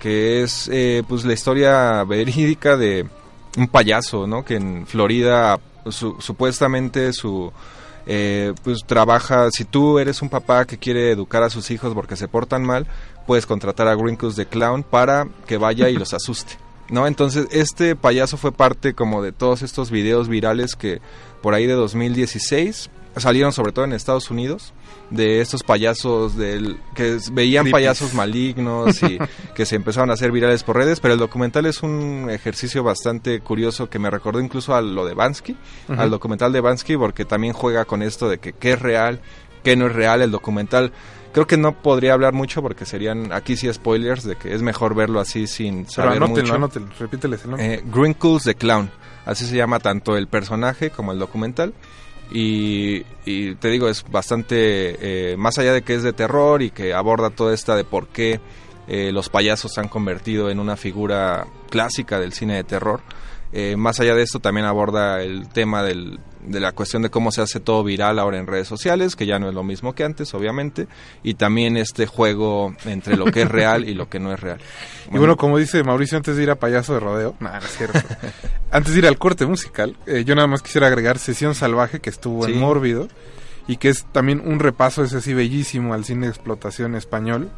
que es eh, pues la historia verídica de un payaso, ¿no? Que en Florida su- supuestamente su eh, pues trabaja, si tú eres un papá que quiere educar a sus hijos porque se portan mal, puedes contratar a Wrinkles the Clown para que vaya y los asuste. ¿No? Entonces, este payaso fue parte como de todos estos videos virales que por ahí de 2016 salieron sobre todo en Estados Unidos de estos payasos del que veían Creepies. payasos malignos y que se empezaron a hacer virales por redes, pero el documental es un ejercicio bastante curioso que me recordó incluso a lo de Bansky, al documental de Bansky porque también juega con esto de que qué es real, qué no es real el documental. Creo que no podría hablar mucho porque serían aquí sí spoilers de que es mejor verlo así sin Pero saber anótenlo, mucho. anótenlo, repíteles el nombre. Eh, Grinkles the Clown, así se llama tanto el personaje como el documental. Y, y te digo, es bastante, eh, más allá de que es de terror y que aborda toda esta de por qué eh, los payasos se han convertido en una figura clásica del cine de terror. Eh, más allá de esto también aborda el tema del, de la cuestión de cómo se hace todo viral ahora en redes sociales, que ya no es lo mismo que antes, obviamente, y también este juego entre lo que es real y lo que no es real. Y bueno, como dice Mauricio, antes de ir a payaso de rodeo, nada, no es cierto. antes de ir al corte musical, eh, yo nada más quisiera agregar Sesión Salvaje, que estuvo Sí. en Mórbido, y que es también un repaso, ese así bellísimo, al cine de explotación español.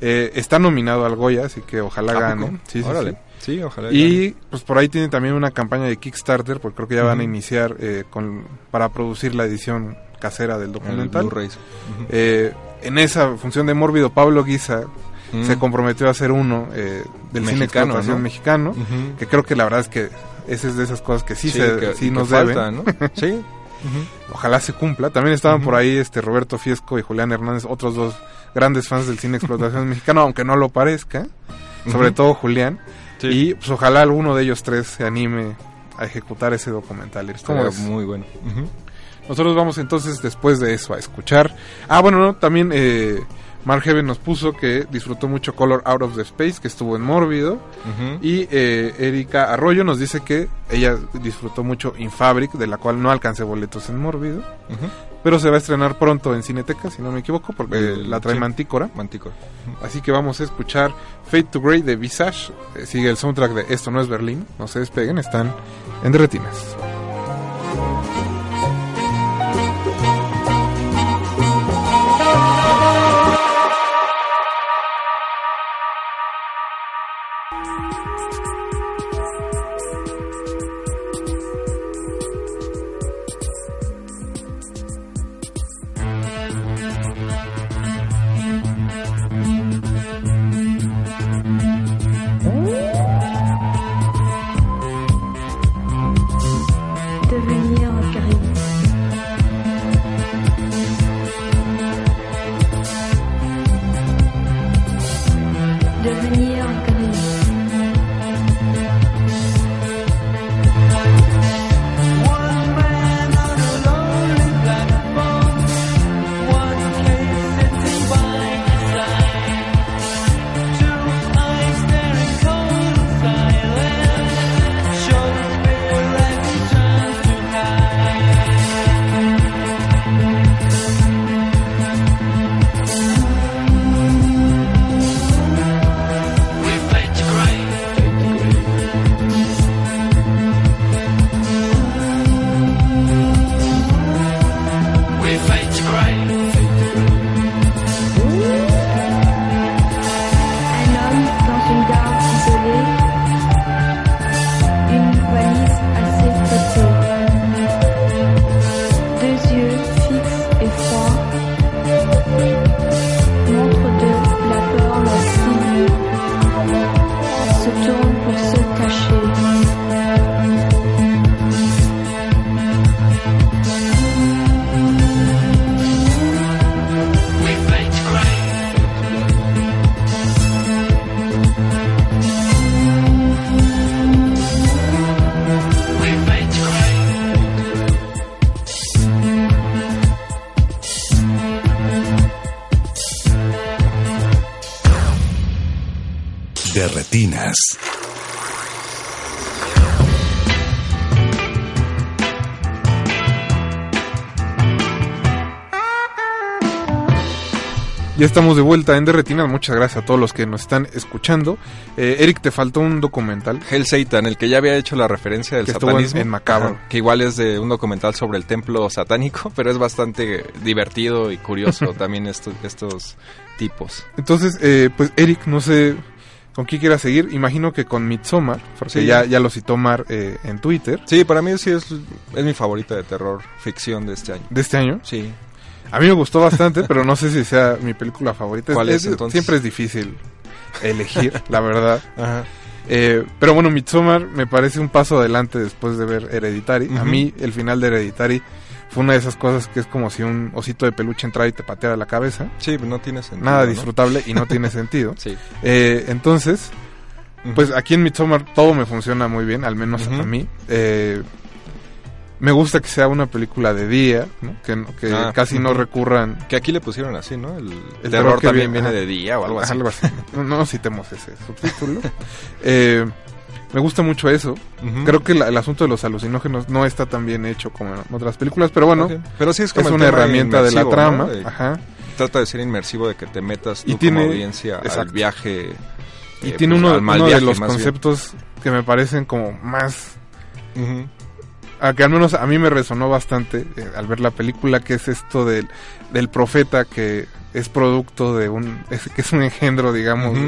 Eh, está nominado al Goya, así que ojalá ¿A gane. Sí, sí, Órale. sí. Sí, ojalá. Y pues por ahí tiene también una campaña de Kickstarter, porque creo que ya van a iniciar eh, con, para producir la edición casera del El documental. Blu-rays. Ujú. Eh, en esa función de Mórbido, Pablo Guisa Mm. se comprometió a hacer uno eh, del cine de Mexicano, explotación ¿no? mexicano, que creo que la verdad es que esa es de esas cosas que sí, se, que- sí que nos falta, deben. ¿no? Sí. Ojalá se cumpla. También estaban por ahí este Roberto Fiesco y Julián Hernández, otros dos grandes fans del cine explotación mexicano, aunque no lo parezca. Sobre todo Julián. Sí. Y pues ojalá alguno de ellos tres se anime a ejecutar ese documental. ¿Cómo Estaría ves? muy bueno. Nosotros vamos entonces después de eso a escuchar. Ah, bueno, no, también eh, Mark Heaven nos puso que disfrutó mucho Color Out of the Space, que estuvo en Mórbido. Y eh, Erika Arroyo nos dice que ella disfrutó mucho In Fabric, de la cual no alcancé boletos en Mórbido. Pero se va a estrenar pronto en Cineteca, si no me equivoco, porque El- la trae sí. Mantícora. Manticore. Así que vamos a escuchar Fade to Grey de Visage. Eh, sigue el soundtrack de Esto no es Berlín. No se despeguen, están en Derretinas. Retinas. Ya estamos de vuelta en Derretinas. Muchas gracias a todos los que nos están escuchando. Eh, Eric, te faltó un documental. Hell Satan, el que ya había hecho la referencia del Que estuvo en- satanismo. en Macabro. Ajá, que igual es de un documental sobre el templo satánico, pero es bastante divertido y curioso también estos, estos tipos. Entonces, eh, pues Eric, no sé con quién quieras seguir. Imagino que con Midsommar, porque Sí. ya, ya lo citó Mar eh, en Twitter Sí, para mí sí es, es mi favorita de terror ficción de este año. de este año. Sí. A mí me gustó bastante, pero no sé si sea mi película favorita. ¿Cuál es, entonces? Siempre es difícil elegir, la verdad. Ajá. Eh, pero bueno, Midsommar me parece un paso adelante después de ver Hereditary. A mí el final de Hereditary fue una de esas cosas que es como si un osito de peluche entrara y te pateara la cabeza. Sí, no tiene sentido. Nada ¿no? disfrutable y no tiene sentido. Sí. Eh, entonces, pues aquí en Midsommar todo me funciona muy bien, al menos Ujú. a mí. Eh, me gusta que sea una película de día, ¿no? que, que Ah, casi no recurran Que aquí le pusieron así, ¿no? El, El terror, terror que también viene- de día o algo así. Algo así. No, no citemos ese subtítulo. Eh, me gusta mucho eso. Creo que la- el asunto de los alucinógenos no está tan bien hecho como en otras películas, pero bueno. Pero sí es como una herramienta de la trama. Ajá. Trata de ser inmersivo, de que te metas tú Y tiene- como audiencia al exacto. viaje. Y eh, tiene pues, uno, al de los bien. conceptos que me parecen como más. A que al menos a mí me resonó bastante eh, al ver la película, que es esto del, del profeta que es producto de un, es, que es un engendro, digamos,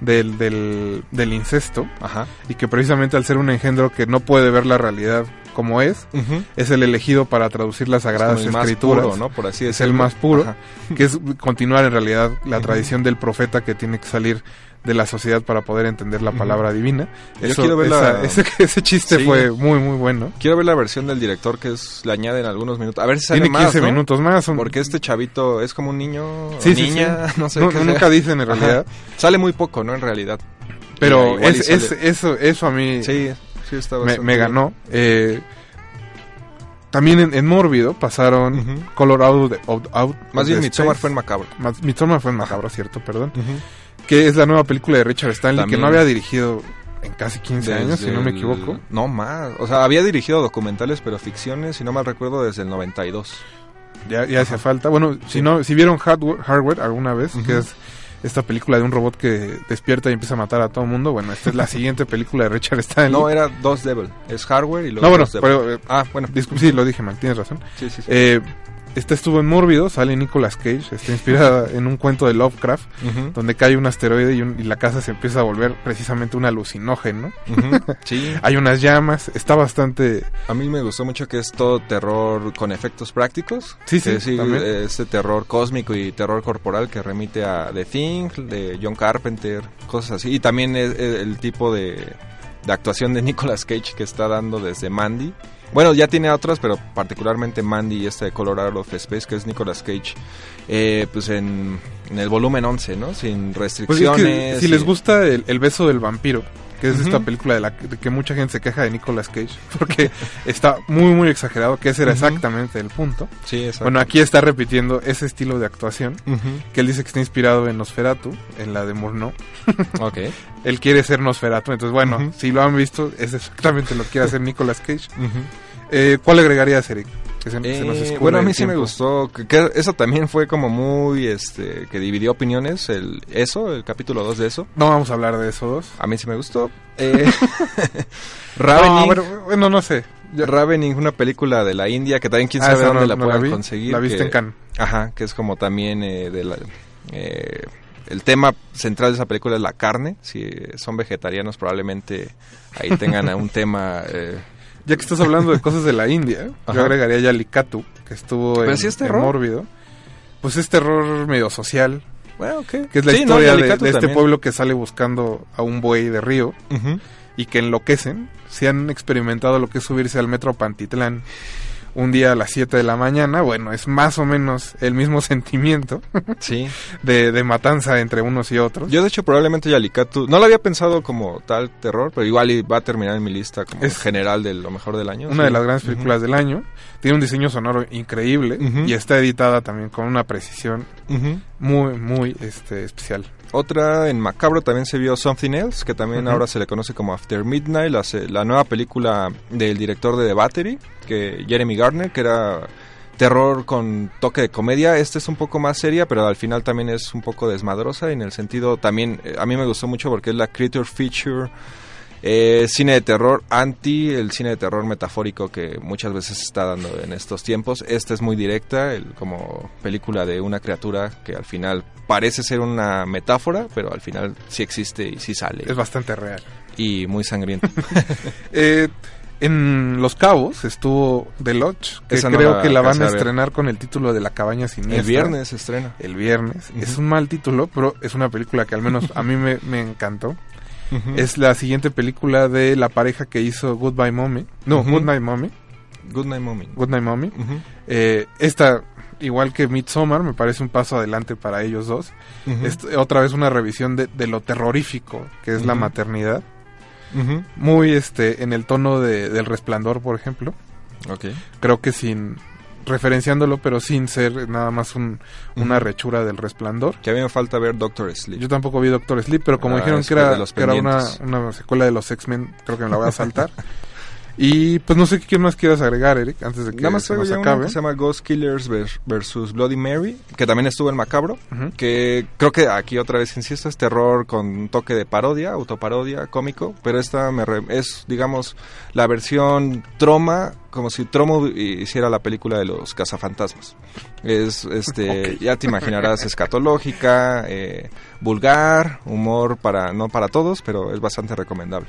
del, del, del incesto, Ajá. y que precisamente al ser un engendro que no puede ver la realidad como es, Ujú. es el elegido para traducir las sagradas Es más escrituras. puro, ¿no? Por así Es el más puro, Ajá. que es continuar en realidad la Ujú. tradición del profeta que tiene que salir de la sociedad para poder entender la palabra divina. Yo Eso, quiero ver esa- la- ese, ese chiste Sí. fue muy, muy bueno. Quiero ver la versión del director que es le añaden algunos minutos. A ver si sale Tiene más, 15 ¿no? minutos más. son- Porque este chavito es como un niño, Sí, sí, niña, no sé No, qué no, sea. nunca dicen en Ajá. realidad. Sale muy poco, ¿no? En realidad. Pero es, es- eso, eso a mí Sí, sí está me, ganó. Eh, también en, en Mórbido pasaron Ujú. Color Out, of- Out, Out Más bien Midsommar fue en macabro. Más- Midsommar fue en Macabro, cierto, perdón. Que es la nueva película de Richard Stanley También. que no había dirigido en casi 15 años, si no me el- equivoco. No más. O sea, había dirigido documentales, pero ficciones, si no mal recuerdo, desde el 92. Ya, ya hacía falta. Bueno, si no, si vieron Hardware, Hardware alguna vez, que es esta película de un robot que despierta y empieza a matar a todo el mundo, bueno, esta es la siguiente película de Richard Stanley. No, era Dos Devil. Es hardware y luego No, bueno, pero, eh, Ah, bueno. discul- sí, lo dije mal, tienes razón. Sí, sí, sí. Eh, esta estuvo en Mórbido, sale Nicolas Cage, está inspirada en un cuento de Lovecraft, donde cae un asteroide y, un- y la casa se empieza a volver precisamente un alucinógeno. Sí, Hay unas llamas, está bastante... a mí me gustó mucho que es todo terror con efectos prácticos. Sí, sí, eh, Este terror cósmico y terror corporal que remite a The Thing, de John Carpenter, cosas así. Y también es, es el tipo de, de actuación de Nicolas Cage que está dando desde Mandy. Bueno, ya tiene otras, pero particularmente Mandy y esta de Colorado of Space, que es Nicolas Cage, eh, pues en, en el volumen 11, ¿no? Sin Pues es restricciones. que si y- les gusta el, el beso del vampiro, que es esta película de la que, de que mucha gente se queja de Nicolas Cage, porque está muy, muy exagerado, que ese era exactamente el punto. Sí, exacto. Bueno, aquí está repitiendo ese estilo de actuación, que él dice que está inspirado en Nosferatu, en la de Murnau. Ok. Él quiere ser Nosferatu, entonces bueno, si lo han visto, es exactamente lo que quiere hacer Nicolas Cage. Eh, ¿Cuál agregarías, Eric? Que se, se nos Eh, escurre bueno, a mí sí me gustó. Que, que eso también fue como muy, este, que dividió opiniones. El, eso, el capítulo 2 de eso. No vamos a hablar de eso dos. A mí sí me gustó. Eh, No, Ravening, bueno, bueno, no sé. Ya- Ravening, una película de la India que también quién Ah, sabe esa dónde no- la no puedan conseguir. La viste que- en Cannes. Ajá, que es como también eh, de la... eh, el tema central de esa película es la carne. Si son vegetarianos probablemente ahí tengan un tema... eh, Ya que estás hablando de cosas de la India, yo agregaría ya Likatu, que estuvo en, sí es en. Mórbido. Pues es terror medio social, bueno, ¿qué? que es la Sí, no, historia de, Yalikatu de este también. pueblo que sale buscando a un buey de río y que enloquecen. Si han experimentado lo que es subirse al metro Pantitlán un día a las 7 de la mañana, bueno, es más o menos el mismo sentimiento Sí. de, de matanza entre unos y otros. Yo de hecho probablemente Yalikatu, no lo había pensado como tal terror, pero igual va a terminar en mi lista como Es general de lo mejor del año. una sí. de las grandes películas del año. Tiene un diseño sonoro increíble y está editada también con una precisión. Muy, muy este, especial. Otra en Macabro también se vio Something Else, que también ahora se le conoce como After Midnight, la, la nueva película del director de The Battery, que Jeremy Garner, que era terror con toque de comedia. Esta es un poco más seria, pero al final también es un poco desmadrosa. Y en el sentido también, eh, a mí me gustó mucho porque es la Creature Feature. Eh, cine de terror anti el cine de terror metafórico que muchas veces se está dando en estos tiempos. Esta es muy directa, el- como película de una criatura que al final parece ser una metáfora, pero al final sí existe y sí sale. Es bastante real. Y muy sangriento. Eh, en Los Cabos estuvo The Lodge, que Esa no creo la que la van a estrenar con el título de La Cabaña Siniestra. el viernes se estrena. El viernes. Es un mal título, pero es una película que al menos a mí me, me encantó. Es la siguiente película de la pareja que hizo Goodbye Mommy. No, Ujú. Goodnight Mommy. Good Night Mommy. Goodnight Mommy. Eh, esta, igual que Midsommar, me parece un paso adelante para ellos dos. Es otra vez una revisión de, de lo terrorífico que es la maternidad. Muy este en el tono de, del resplandor, por ejemplo. Ok. Creo que sin referenciándolo, pero sin ser nada más un, una rechura del resplandor. Que a mí me falta ver Doctor Sleep. Yo tampoco vi Doctor Sleep, pero como Ah, dijeron que era, que una, secuela de los X-Men, creo que me la voy a saltar. y pues no sé qué más quieras agregar, Eric, antes de que Nada más se nos acabe. que se llama Ghost Killers vers- versus Bloody Mary, que también estuvo en Macabro, que creo que aquí otra vez insisto, es terror con un toque de parodia, autoparodia, cómico, pero esta me re- es, digamos, la versión troma, como si Tromo hiciera la película de los cazafantasmas. Es, este, ya te imaginarás, escatológica, eh, vulgar, humor para, no para todos, pero es bastante recomendable.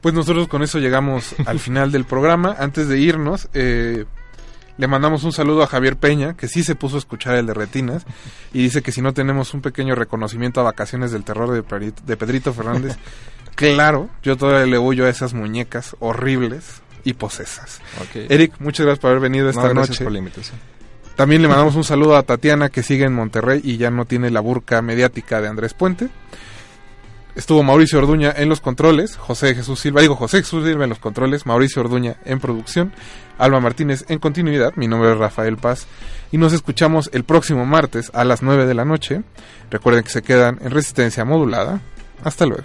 Pues nosotros con eso llegamos al final del programa. Antes de irnos, eh, le mandamos un saludo a Javier Peña, que sí se puso a escuchar el de Retinas, y dice que si no tenemos un pequeño reconocimiento a Vacaciones del Terror de, de Pedrito Fernández, claro, yo todavía le huyo a esas muñecas horribles y posesas. Eric, muchas gracias por haber venido esta No, gracias noche. por la invitación. También le mandamos un saludo a Tatiana, que sigue en Monterrey y ya no tiene la burca mediática de Andrés Puente. Estuvo Mauricio Orduña en los controles, José Jesús Silva, digo José Jesús Silva en los controles, Mauricio Orduña en producción, Alba Martínez en continuidad, mi nombre es Rafael Paz y nos escuchamos el próximo martes a las 9 de la noche. Recuerden que se quedan en resistencia modulada. Hasta luego.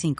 45.